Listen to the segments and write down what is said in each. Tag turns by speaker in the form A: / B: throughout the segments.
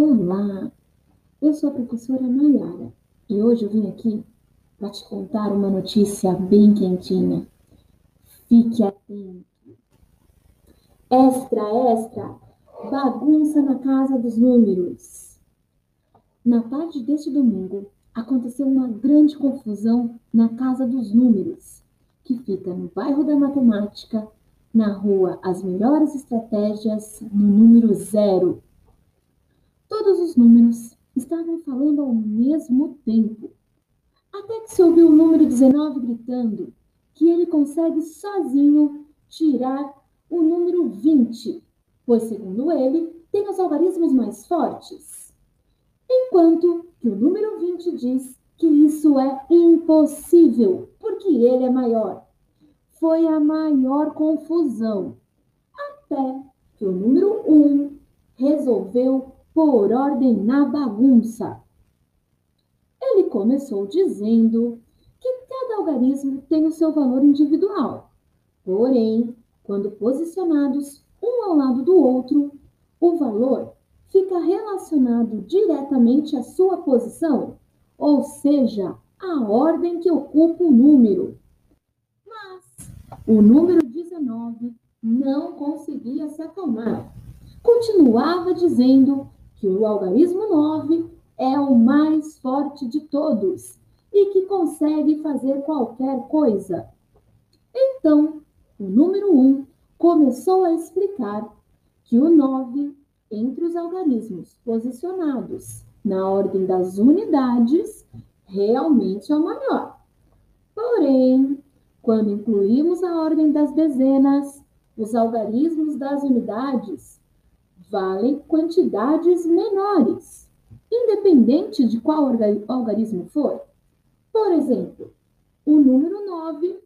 A: Olá, eu sou a professora Mayara e hoje eu vim aqui para te contar uma notícia bem quentinha. Fique atento. Extra, extra, bagunça na casa dos números. Na tarde deste domingo, aconteceu uma grande confusão na Casa dos Números, que fica no bairro da Matemática, na rua As Melhores Estratégias, no número zero. Todos os números estavam falando ao mesmo tempo, até que se ouviu o número 19 gritando que ele consegue sozinho tirar o número 20, pois, segundo ele, tem os algarismos mais fortes. Enquanto que o número 20 diz que isso é impossível, porque ele é maior. Foi a maior confusão, até que o número 1 resolveu pôr ordem na bagunça. Ele começou dizendo que cada algarismo tem o seu valor individual, porém, quando posicionados um ao lado do outro, o valor fica relacionado diretamente à sua posição, ou seja, à ordem que ocupa o número. Mas o número 19 não conseguia se acalmar. Continuava dizendo que o algarismo 9 é o mais forte de todos e que consegue fazer qualquer coisa. Então, o número 1 começou a explicar que o 9 entre os algarismos posicionados na ordem das unidades, realmente é o maior. Porém, quando incluímos a ordem das dezenas, os algarismos das unidades valem quantidades menores, independente de qual algarismo for. Por exemplo, o número 9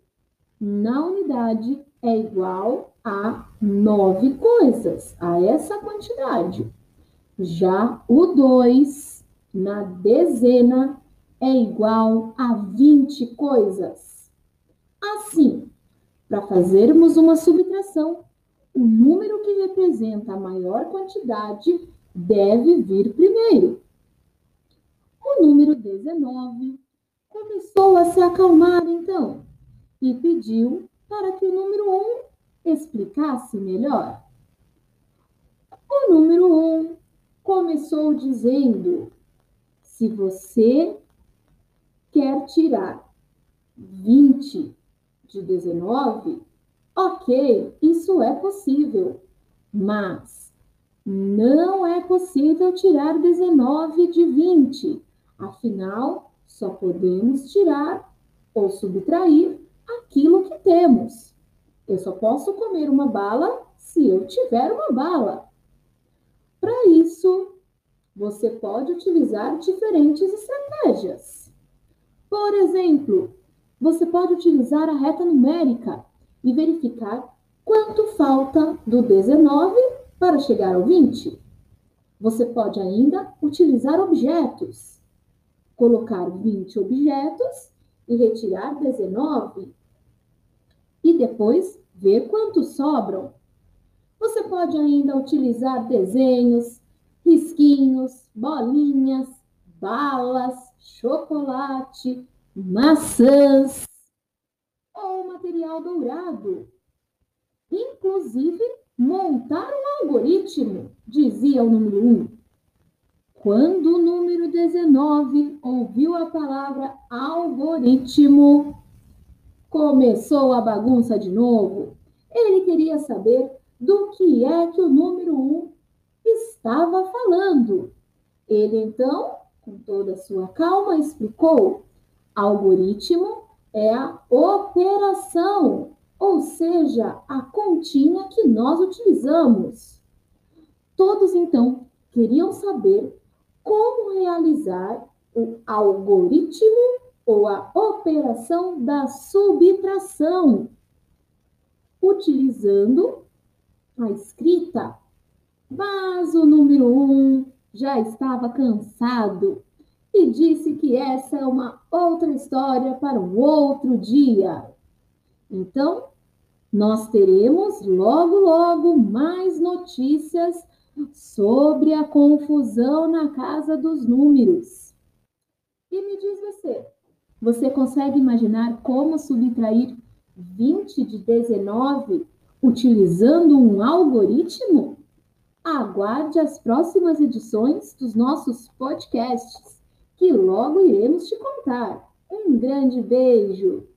A: na unidade é igual a nove coisas, a essa quantidade. Já o 2 na dezena é igual a 20 coisas. Assim, para fazermos uma subtração, o número que representa a maior quantidade deve vir primeiro. O número 19 começou a se acalmar então e pediu para que o número 1 explicasse melhor. O número 1 começou dizendo: se você quer tirar 20 de 19, ok, isso é possível, mas não é possível tirar 19 de 20. Afinal, só podemos tirar ou subtrair aquilo que temos. Eu só posso comer uma bala se eu tiver uma bala. Para isso, você pode utilizar diferentes estratégias. Por exemplo, você pode utilizar a reta numérica e verificar quanto falta do 19 para chegar ao 20. Você pode ainda utilizar objetos. Colocar 20 objetos e retirar 19 e depois ver quantos sobram. Você pode ainda utilizar desenhos, risquinhos, bolinhas, balas, chocolate, maçãs ou material dourado. Inclusive, montar um algoritmo, dizia o número 1. Um. Quando o número 19 ouviu a palavra algoritmo, Começou a bagunça de novo. Ele queria saber do que é que o número 1 um estava falando. Ele então, com toda a sua calma, explicou: algoritmo é a operação, ou seja, a continha que nós utilizamos. Todos então queriam saber como realizar o algoritmo ou a operação da subtração, utilizando a escrita. Mas o número um já estava cansado e disse que essa é uma outra história para um outro dia. Então, nós teremos logo, logo mais notícias sobre a confusão na casa dos números. E me diz você, você consegue imaginar como subtrair 20 de 19 utilizando um algoritmo? Aguarde as próximas edições dos nossos podcasts, que logo iremos te contar. Um grande beijo!